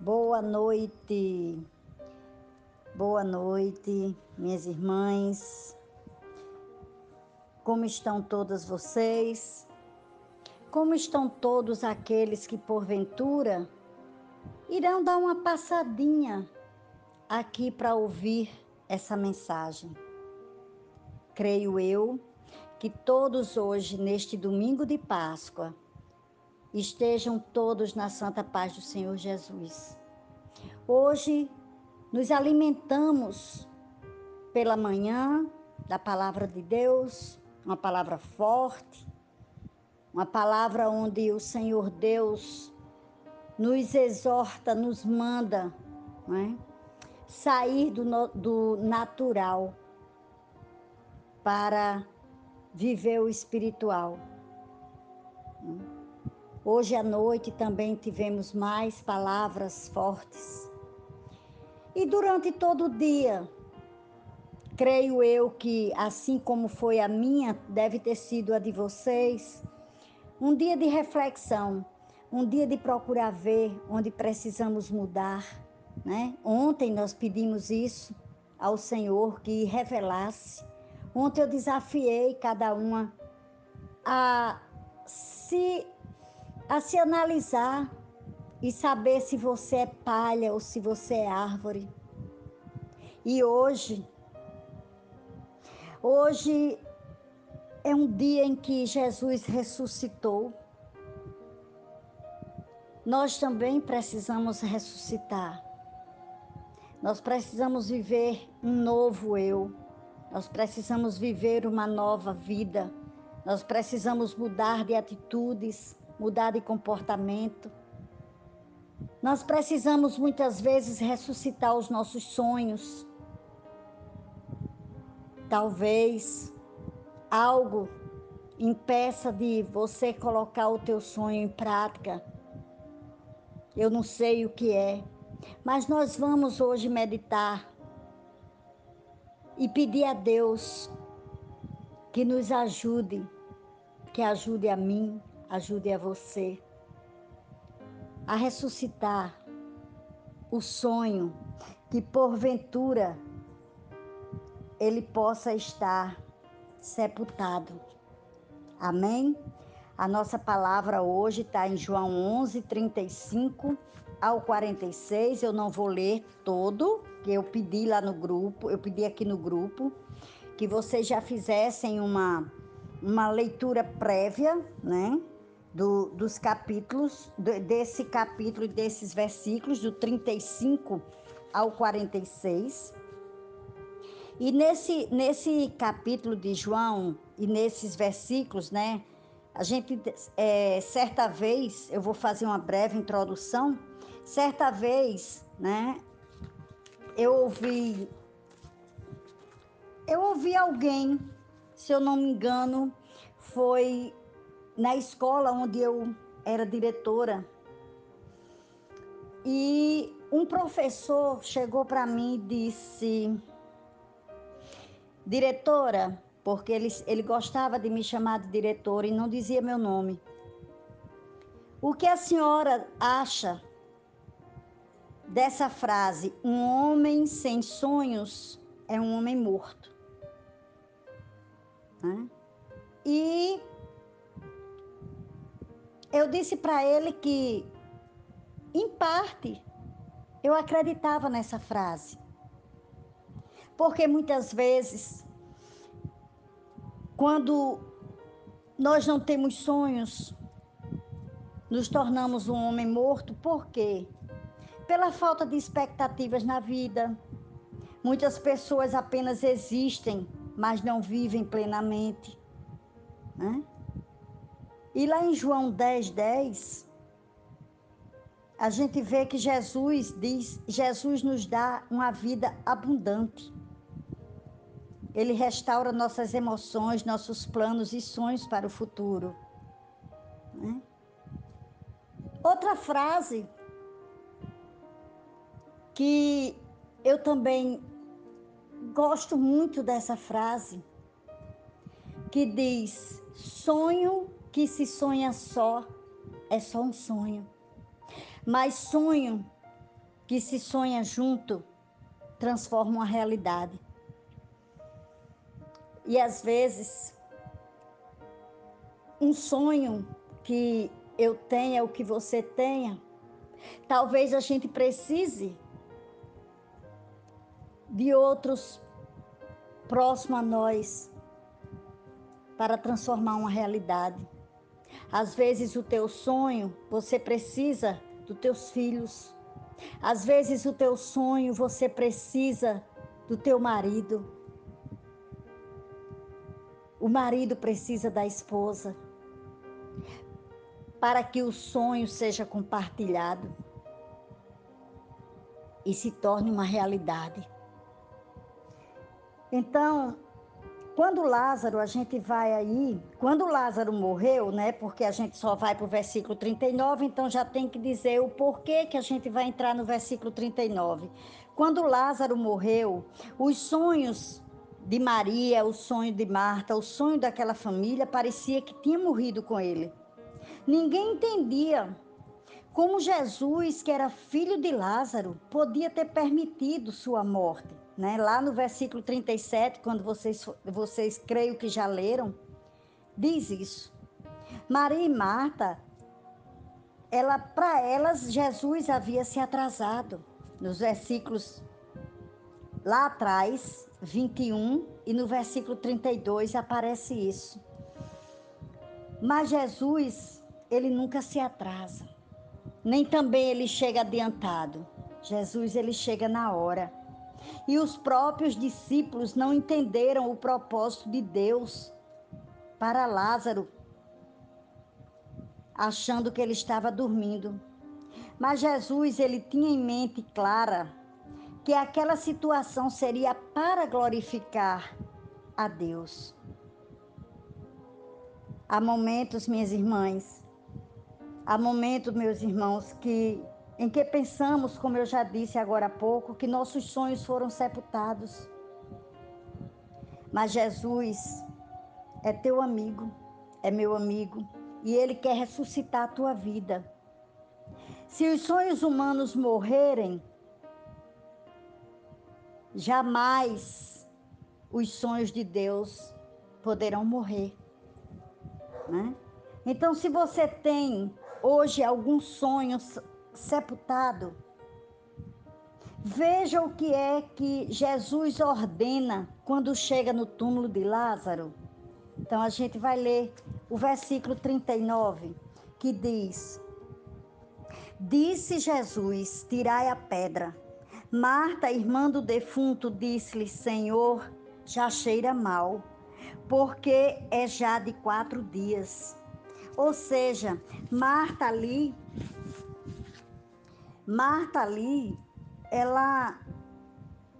Boa noite, boa noite, minhas irmãs. Como estão todas vocês? Como estão todos aqueles que, porventura, irão dar uma passadinha aqui para ouvir essa mensagem? Creio eu que todos hoje, neste domingo de Páscoa, estejam todos na santa paz do Senhor Jesus. Hoje nos alimentamos pela manhã da palavra de Deus, uma palavra forte, uma palavra onde o Senhor Deus nos exorta, nos manda é? sair do, do natural para viver o espiritual. Hoje à noite também tivemos mais palavras fortes. E durante todo o dia, creio eu que, assim como foi a minha, deve ter sido a de vocês, um dia de reflexão, um dia de procurar ver onde precisamos mudar. Né? Ontem nós pedimos isso ao Senhor que revelasse. Ontem eu desafiei cada uma a se a se analisar e saber se você é palha ou se você é árvore. E hoje, hoje é um dia em que Jesus ressuscitou. Nós também precisamos ressuscitar. Nós precisamos viver um novo eu. Nós precisamos viver uma nova vida. Nós precisamos mudar de atitudes mudar de comportamento. Nós precisamos muitas vezes ressuscitar os nossos sonhos. Talvez algo impeça de você colocar o teu sonho em prática. Eu não sei o que é, mas nós vamos hoje meditar e pedir a Deus que nos ajude, que ajude a mim, ajude a você a ressuscitar o sonho que porventura ele possa estar sepultado. Amém? A nossa palavra hoje está em João 11, 35 ao 46. Eu não vou ler todo, que eu pedi lá no grupo, eu pedi aqui no grupo, que vocês já fizessem uma, uma leitura prévia, né? Do, dos capítulos, desse capítulo e desses versículos, do 35 ao 46. E nesse, nesse capítulo de João e nesses versículos, né, a gente, é, certa vez, eu vou fazer uma breve introdução, certa vez, né, eu ouvi, eu ouvi alguém, se eu não me engano, foi na escola onde eu era diretora. E um professor chegou para mim e disse: Diretora, porque ele, ele gostava de me chamar de diretora e não dizia meu nome. O que a senhora acha dessa frase? Um homem sem sonhos é um homem morto. Né? E eu disse para ele que, em parte, eu acreditava nessa frase. Porque muitas vezes, quando nós não temos sonhos, nos tornamos um homem morto, por quê? Pela falta de expectativas na vida. Muitas pessoas apenas existem, mas não vivem plenamente. Né? E lá em João 10, 10, a gente vê que Jesus diz, Jesus nos dá uma vida abundante. Ele restaura nossas emoções, nossos planos e sonhos para o futuro. Né? Outra frase que eu também gosto muito dessa frase, que diz: sonho que se sonha só é só um sonho. Mas sonho que se sonha junto transforma uma realidade. E às vezes, um sonho que eu tenha, o que você tenha, talvez a gente precise de outros próximos a nós para transformar uma realidade. Às vezes o teu sonho, você precisa dos teus filhos. Às vezes o teu sonho, você precisa do teu marido. O marido precisa da esposa para que o sonho seja compartilhado e se torne uma realidade. Então, quando Lázaro, a gente vai aí, quando Lázaro morreu, né? Porque a gente só vai para o versículo 39, então já tem que dizer o porquê que a gente vai entrar no versículo 39. Quando Lázaro morreu, os sonhos de Maria, o sonho de Marta, o sonho daquela família parecia que tinha morrido com ele. Ninguém entendia como Jesus, que era filho de Lázaro, podia ter permitido sua morte. Né? Lá no versículo 37, quando vocês, vocês creio que já leram, diz isso. Maria e Marta, ela, para elas, Jesus havia se atrasado. Nos versículos lá atrás, 21, e no versículo 32 aparece isso. Mas Jesus, ele nunca se atrasa, nem também ele chega adiantado. Jesus, ele chega na hora. E os próprios discípulos não entenderam o propósito de Deus para Lázaro, achando que ele estava dormindo. Mas Jesus, ele tinha em mente clara que aquela situação seria para glorificar a Deus. Há momentos, minhas irmãs, há momentos, meus irmãos, que em que pensamos, como eu já disse agora há pouco, que nossos sonhos foram sepultados. Mas Jesus é teu amigo, é meu amigo, e ele quer ressuscitar a tua vida. Se os sonhos humanos morrerem, jamais os sonhos de Deus poderão morrer. Né? Então, se você tem hoje algum sonho sepultado. Veja o que é que Jesus ordena quando chega no túmulo de Lázaro. Então a gente vai ler o versículo 39, que diz: Disse Jesus: Tirai a pedra. Marta, irmã do defunto, disse-lhe: Senhor, já cheira mal, porque é já de quatro dias. Ou seja, Marta ali Marta ali, ela,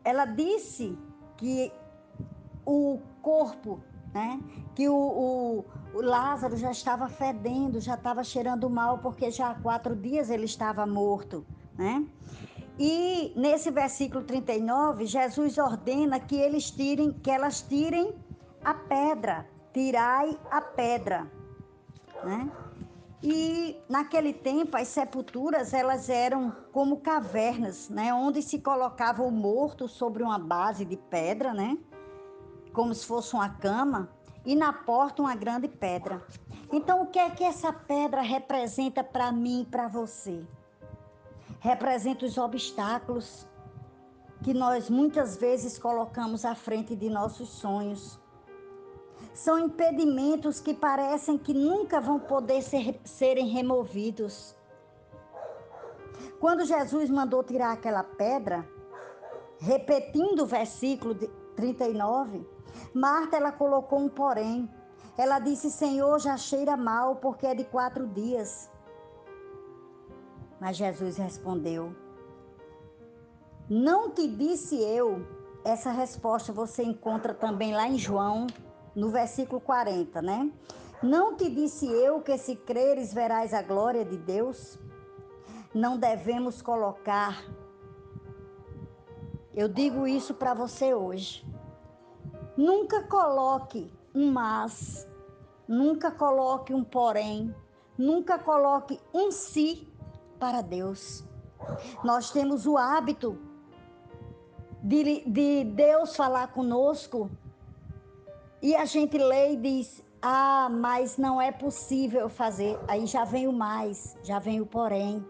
ela disse que o corpo, né, que o, o, o Lázaro já estava fedendo, já estava cheirando mal, porque já há quatro dias ele estava morto, né? E nesse versículo 39, Jesus ordena que eles tirem, que elas tirem a pedra, tirai a pedra, né? E naquele tempo as sepulturas elas eram como cavernas, né, onde se colocava o morto sobre uma base de pedra, né, como se fosse uma cama, e na porta uma grande pedra. Então o que é que essa pedra representa para mim e para você? Representa os obstáculos que nós muitas vezes colocamos à frente de nossos sonhos são impedimentos que parecem que nunca vão poder ser, serem removidos. Quando Jesus mandou tirar aquela pedra, repetindo o versículo 39, Marta ela colocou um porém. Ela disse: Senhor, já cheira mal, porque é de quatro dias. Mas Jesus respondeu: Não te disse eu. Essa resposta você encontra também lá em João no versículo 40, né? Não te disse eu que se creres verás a glória de Deus? Não devemos colocar. Eu digo isso para você hoje. Nunca coloque um mas, nunca coloque um porém, nunca coloque um si para Deus. Nós temos o hábito de, de Deus falar conosco e a gente lê e diz: Ah, mas não é possível fazer. Aí já vem o mais, já vem o porém.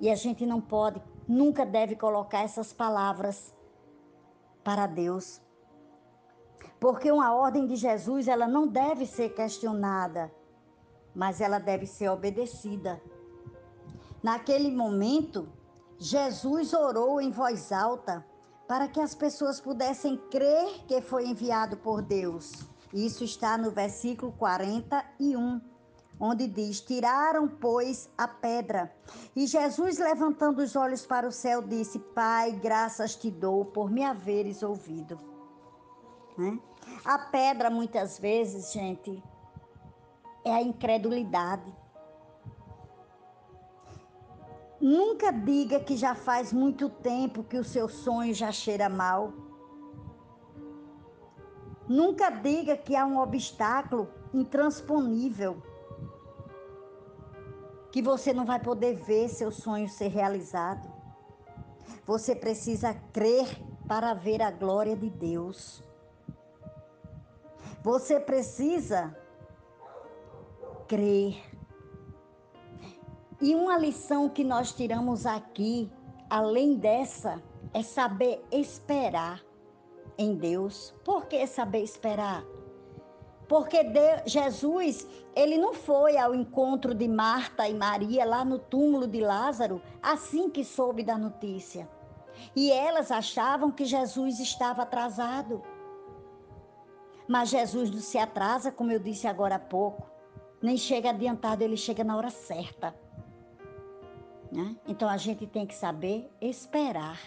E a gente não pode, nunca deve colocar essas palavras para Deus. Porque uma ordem de Jesus, ela não deve ser questionada, mas ela deve ser obedecida. Naquele momento, Jesus orou em voz alta para que as pessoas pudessem crer que foi enviado por Deus. Isso está no versículo 41, onde diz: Tiraram, pois, a pedra. E Jesus, levantando os olhos para o céu, disse: Pai, graças te dou por me haveres ouvido. Né? A pedra, muitas vezes, gente, é a incredulidade. Nunca diga que já faz muito tempo que o seu sonho já cheira mal. Nunca diga que há um obstáculo intransponível, que você não vai poder ver seu sonho ser realizado. Você precisa crer para ver a glória de Deus. Você precisa crer. E uma lição que nós tiramos aqui, além dessa, é saber esperar em Deus. Por que saber esperar? Porque Deus, Jesus, ele não foi ao encontro de Marta e Maria lá no túmulo de Lázaro assim que soube da notícia. E elas achavam que Jesus estava atrasado. Mas Jesus não se atrasa, como eu disse agora há pouco, nem chega adiantado, ele chega na hora certa. Né? Então a gente tem que saber esperar.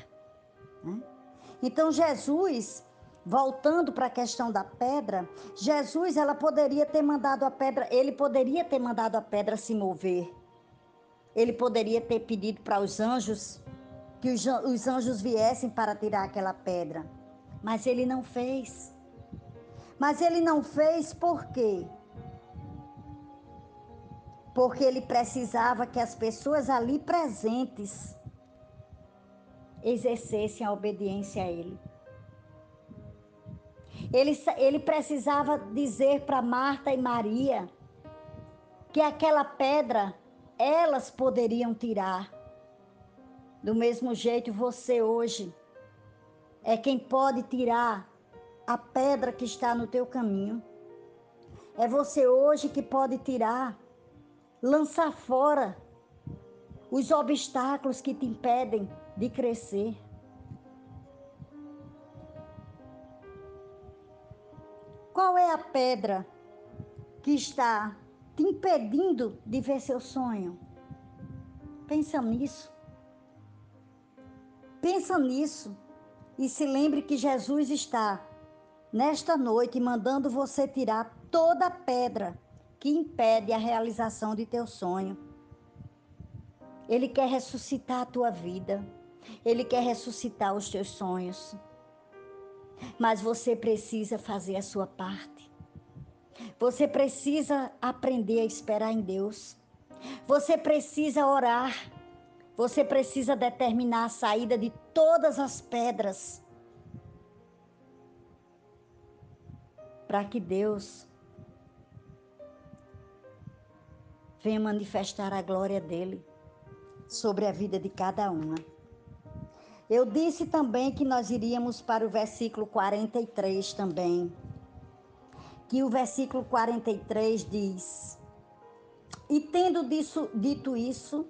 Né? Então Jesus, voltando para a questão da pedra, Jesus ela poderia ter mandado a pedra, ele poderia ter mandado a pedra se mover. Ele poderia ter pedido para os anjos que os, os anjos viessem para tirar aquela pedra, mas ele não fez. Mas ele não fez por quê? Porque ele precisava que as pessoas ali presentes exercessem a obediência a ele. Ele, ele precisava dizer para Marta e Maria que aquela pedra elas poderiam tirar. Do mesmo jeito, você hoje é quem pode tirar a pedra que está no teu caminho. É você hoje que pode tirar lançar fora os obstáculos que te impedem de crescer. Qual é a pedra que está te impedindo de ver seu sonho? Pensa nisso. Pensa nisso e se lembre que Jesus está nesta noite mandando você tirar toda a pedra que impede a realização de teu sonho. Ele quer ressuscitar a tua vida. Ele quer ressuscitar os teus sonhos. Mas você precisa fazer a sua parte. Você precisa aprender a esperar em Deus. Você precisa orar. Você precisa determinar a saída de todas as pedras. Para que Deus venha manifestar a glória dele sobre a vida de cada uma. Eu disse também que nós iríamos para o versículo 43 também. Que o versículo 43 diz: E tendo disso, dito isso,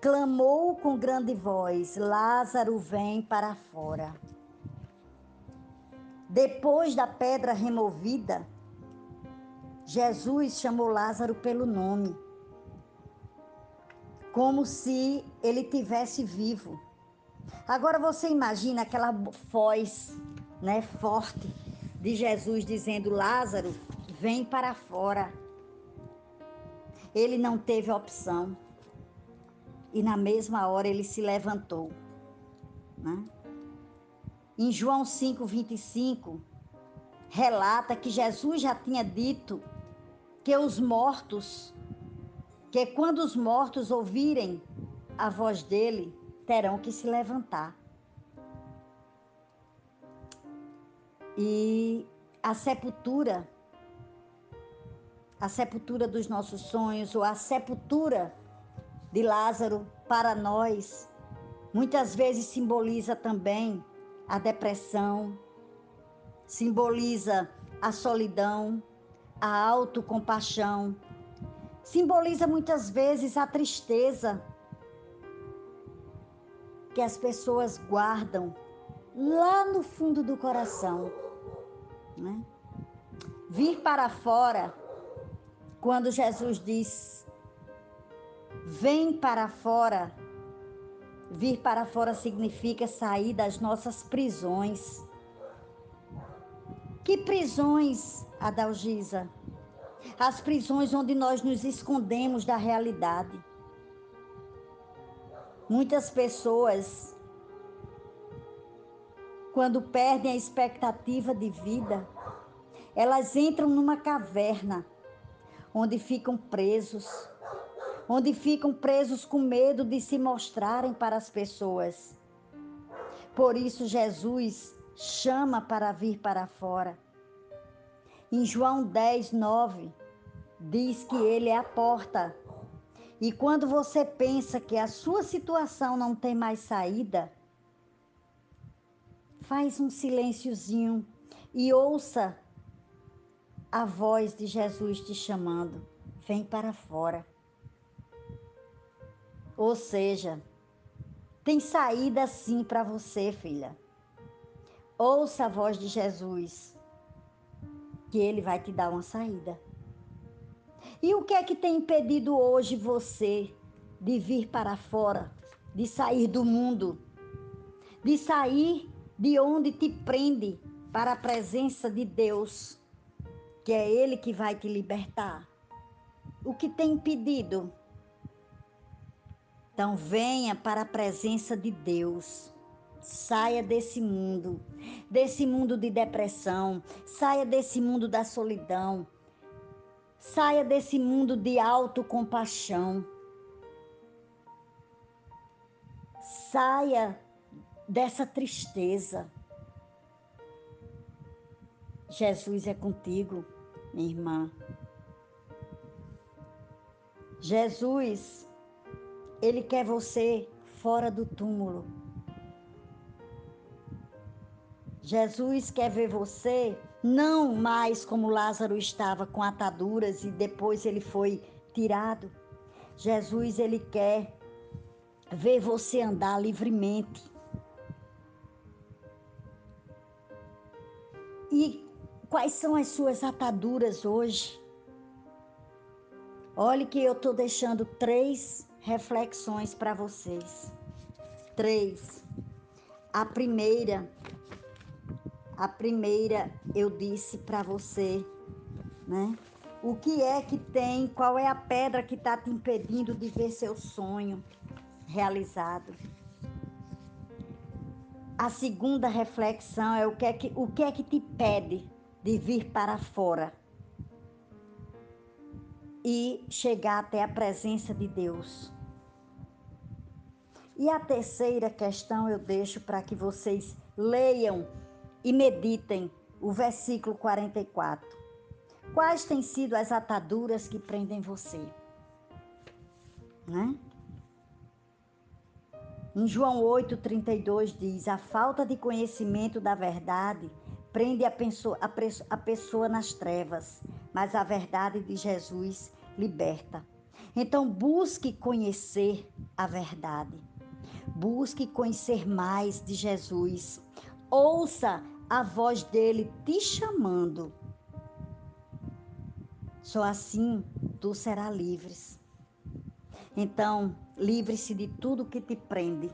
clamou com grande voz: Lázaro, vem para fora. Depois da pedra removida, Jesus chamou Lázaro pelo nome como se ele tivesse vivo. Agora você imagina aquela voz, né, forte de Jesus dizendo: Lázaro, vem para fora. Ele não teve opção. E na mesma hora ele se levantou. Né? Em João 5:25 relata que Jesus já tinha dito que os mortos que quando os mortos ouvirem a voz dele, terão que se levantar. E a sepultura, a sepultura dos nossos sonhos, ou a sepultura de Lázaro para nós, muitas vezes simboliza também a depressão, simboliza a solidão, a autocompaixão, simboliza muitas vezes a tristeza que as pessoas guardam lá no fundo do coração. Né? Vir para fora, quando Jesus diz: Vem para fora. Vir para fora significa sair das nossas prisões. Que prisões, Adalgisa? As prisões onde nós nos escondemos da realidade. Muitas pessoas, quando perdem a expectativa de vida, elas entram numa caverna onde ficam presos, onde ficam presos com medo de se mostrarem para as pessoas. Por isso, Jesus chama para vir para fora. Em João 10, 9, diz que Ele é a porta e quando você pensa que a sua situação não tem mais saída, faz um silênciozinho e ouça a voz de Jesus te chamando. Vem para fora. Ou seja, tem saída sim para você, filha. Ouça a voz de Jesus, que ele vai te dar uma saída. E o que é que tem impedido hoje você de vir para fora, de sair do mundo, de sair de onde te prende para a presença de Deus, que é Ele que vai te libertar? O que tem impedido? Então venha para a presença de Deus. Saia desse mundo, desse mundo de depressão, saia desse mundo da solidão, Saia desse mundo de autocompaixão. Saia dessa tristeza. Jesus é contigo, minha irmã. Jesus, ele quer você fora do túmulo. Jesus quer ver você não mais como Lázaro estava com ataduras e depois ele foi tirado. Jesus ele quer ver você andar livremente. E quais são as suas ataduras hoje? Olhe que eu estou deixando três reflexões para vocês. Três. A primeira a primeira eu disse para você, né? O que é que tem, qual é a pedra que está te impedindo de ver seu sonho realizado? A segunda reflexão é o que é que, o que, é que te pede de vir para fora e chegar até a presença de Deus. E a terceira questão eu deixo para que vocês leiam e meditem o versículo 44. Quais têm sido as ataduras que prendem você? Né? Em João 8,32 diz: A falta de conhecimento da verdade prende a pessoa, a, a pessoa nas trevas, mas a verdade de Jesus liberta. Então, busque conhecer a verdade. Busque conhecer mais de Jesus. Ouça a voz dele te chamando. Só assim tu serás livres. Então, livre-se de tudo que te prende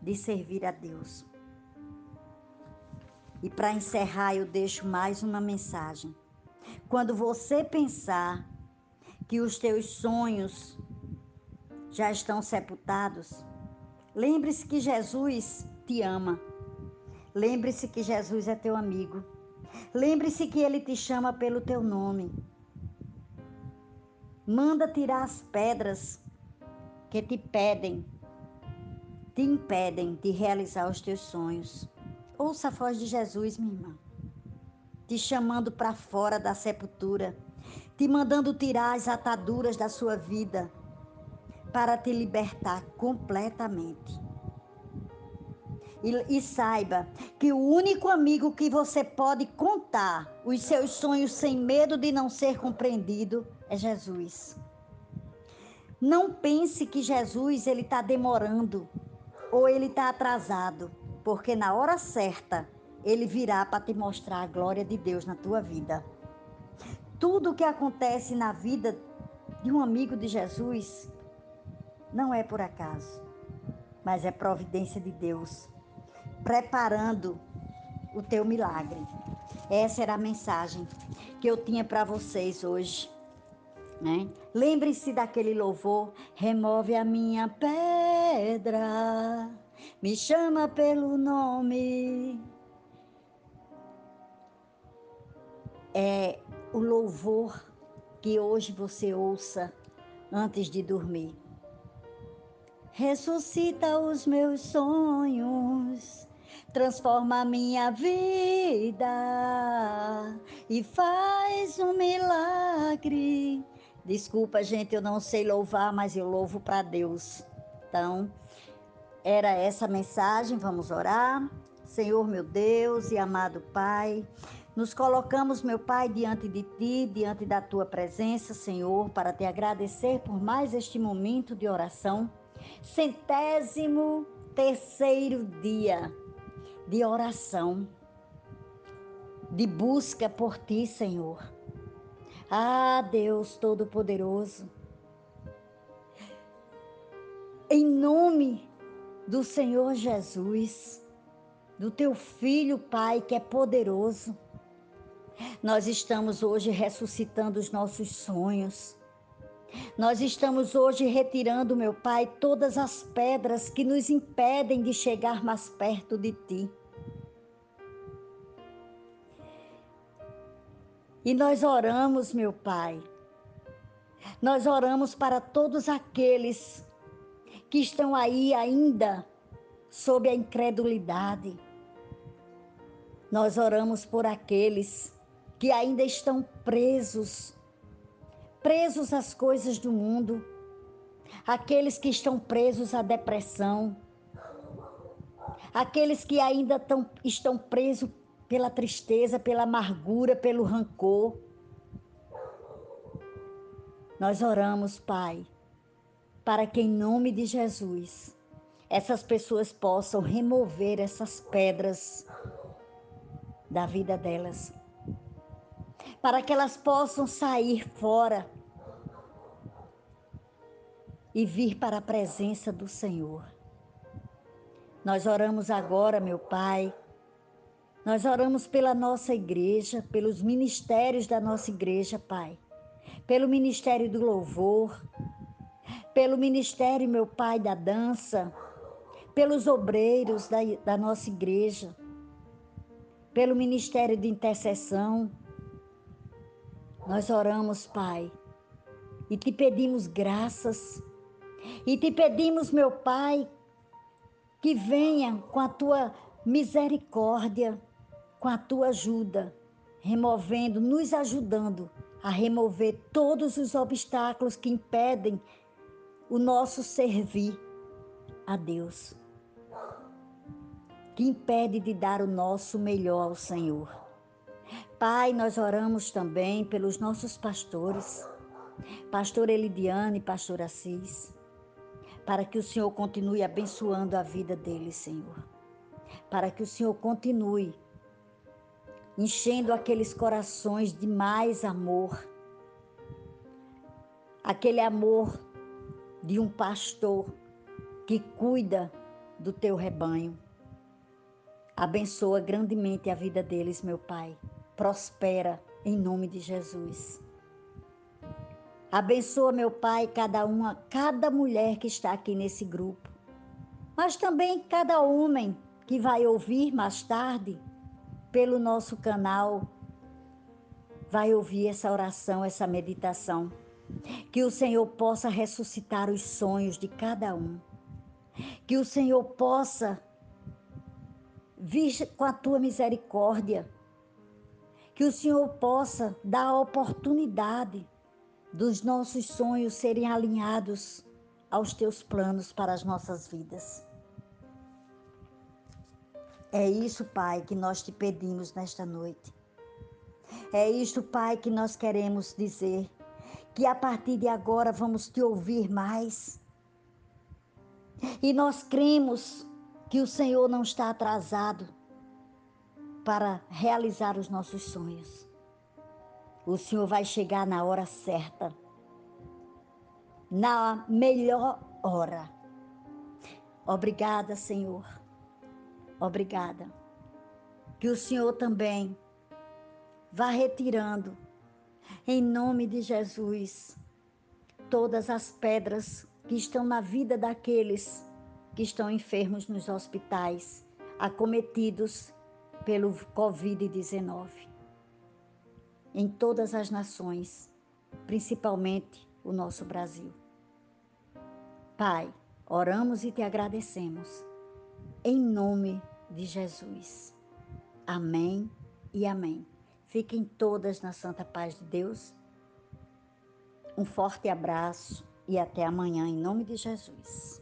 de servir a Deus. E para encerrar, eu deixo mais uma mensagem. Quando você pensar que os teus sonhos já estão sepultados, lembre-se que Jesus te ama Lembre-se que Jesus é teu amigo. Lembre-se que ele te chama pelo teu nome. Manda tirar as pedras que te pedem te impedem de realizar os teus sonhos. Ouça a voz de Jesus, minha irmã, te chamando para fora da sepultura, te mandando tirar as ataduras da sua vida para te libertar completamente. E, e, saiba que o único amigo que você pode contar os seus sonhos sem medo de não ser compreendido é Jesus. Não pense que Jesus ele está demorando ou ele está atrasado, porque na hora certa ele virá para te mostrar a glória de Deus na tua vida. Tudo o que acontece na vida de um amigo de Jesus não é por acaso, mas é providência de Deus preparando o teu milagre. Essa era a mensagem que eu tinha para vocês hoje. Né? Lembre-se daquele louvor, remove a minha pedra, me chama pelo nome. É o louvor que hoje você ouça antes de dormir. Ressuscita os meus sonhos, transforma a minha vida e faz um milagre. Desculpa, gente, eu não sei louvar, mas eu louvo para Deus. Então, era essa mensagem, vamos orar. Senhor meu Deus e amado Pai, nos colocamos, meu Pai, diante de Ti, diante da Tua presença, Senhor, para te agradecer por mais este momento de oração. Centésimo terceiro dia de oração, de busca por Ti, Senhor. Ah, Deus Todo-Poderoso, em nome do Senhor Jesus, do Teu Filho, Pai, que é poderoso, nós estamos hoje ressuscitando os nossos sonhos. Nós estamos hoje retirando, meu Pai, todas as pedras que nos impedem de chegar mais perto de Ti. E nós oramos, meu Pai. Nós oramos para todos aqueles que estão aí ainda sob a incredulidade. Nós oramos por aqueles que ainda estão presos, presos às coisas do mundo, aqueles que estão presos à depressão, aqueles que ainda tão, estão presos pela tristeza, pela amargura, pelo rancor. Nós oramos, Pai, para que em nome de Jesus essas pessoas possam remover essas pedras da vida delas, para que elas possam sair fora e vir para a presença do Senhor. Nós oramos agora, meu Pai, nós oramos pela nossa igreja, pelos ministérios da nossa igreja, Pai. Pelo ministério do louvor, pelo ministério, meu Pai, da dança, pelos obreiros da, da nossa igreja, pelo ministério de intercessão. Nós oramos, Pai, e te pedimos graças, e te pedimos, meu Pai, que venha com a tua misericórdia com a tua ajuda, removendo, nos ajudando a remover todos os obstáculos que impedem o nosso servir a Deus, que impede de dar o nosso melhor ao Senhor. Pai, nós oramos também pelos nossos pastores, pastor Elidiane e pastor Assis, para que o Senhor continue abençoando a vida deles, Senhor. Para que o Senhor continue enchendo aqueles corações de mais amor. Aquele amor de um pastor que cuida do teu rebanho. Abençoa grandemente a vida deles, meu Pai. Prospera em nome de Jesus. Abençoa, meu Pai, cada uma, cada mulher que está aqui nesse grupo, mas também cada homem que vai ouvir mais tarde pelo nosso canal, vai ouvir essa oração, essa meditação. Que o Senhor possa ressuscitar os sonhos de cada um. Que o Senhor possa vir com a tua misericórdia. Que o Senhor possa dar a oportunidade dos nossos sonhos serem alinhados aos teus planos para as nossas vidas. É isso, Pai, que nós te pedimos nesta noite. É isso, Pai, que nós queremos dizer. Que a partir de agora vamos te ouvir mais. E nós cremos que o Senhor não está atrasado para realizar os nossos sonhos. O Senhor vai chegar na hora certa, na melhor hora. Obrigada, Senhor. Obrigada. Que o Senhor também vá retirando, em nome de Jesus, todas as pedras que estão na vida daqueles que estão enfermos nos hospitais, acometidos pelo Covid-19. Em todas as nações, principalmente o nosso Brasil. Pai, oramos e te agradecemos. Em nome de Jesus. Amém e amém. Fiquem todas na santa paz de Deus. Um forte abraço e até amanhã, em nome de Jesus.